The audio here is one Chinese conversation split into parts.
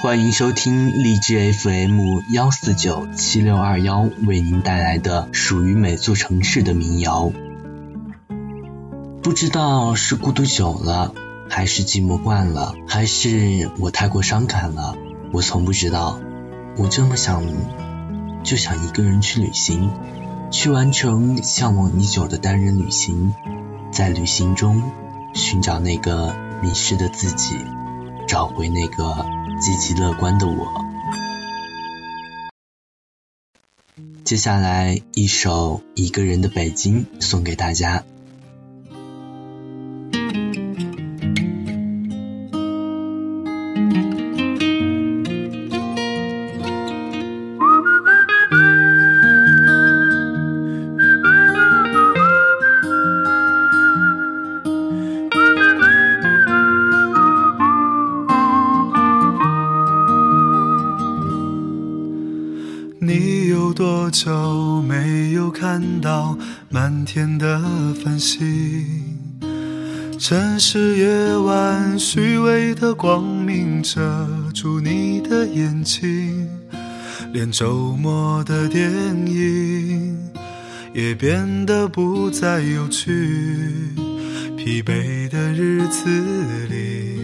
欢迎收听荔枝 FM 幺四九七六二幺为您带来的属于每座城市的民谣。不知道是孤独久了，还是寂寞惯了，还是我太过伤感了，我从不知道。我这么想，就想一个人去旅行，去完成向往已久的单人旅行，在旅行中寻找那个迷失的自己，找回那个积极乐观的我。接下来一首《一个人的北京》送给大家。久没有看到满天的繁星？城市夜晚虚伪的光明遮住你的眼睛，连周末的电影也变得不再有趣。疲惫的日子里，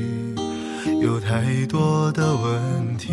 有太多的问题。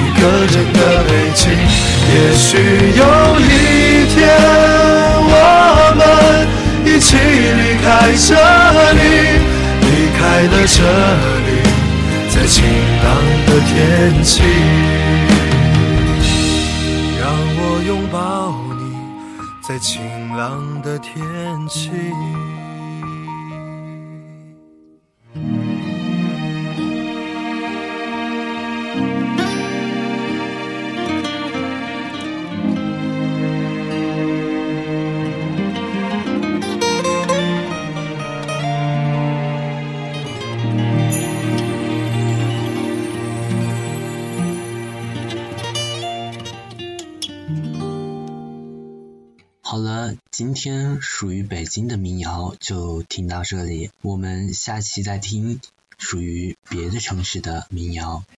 个人的北京，也许有一天，我们一起离开这里，离开了这里，在晴朗的天气，让我拥抱你，在晴朗的天气。好了，今天属于北京的民谣就听到这里，我们下期再听属于别的城市的民谣。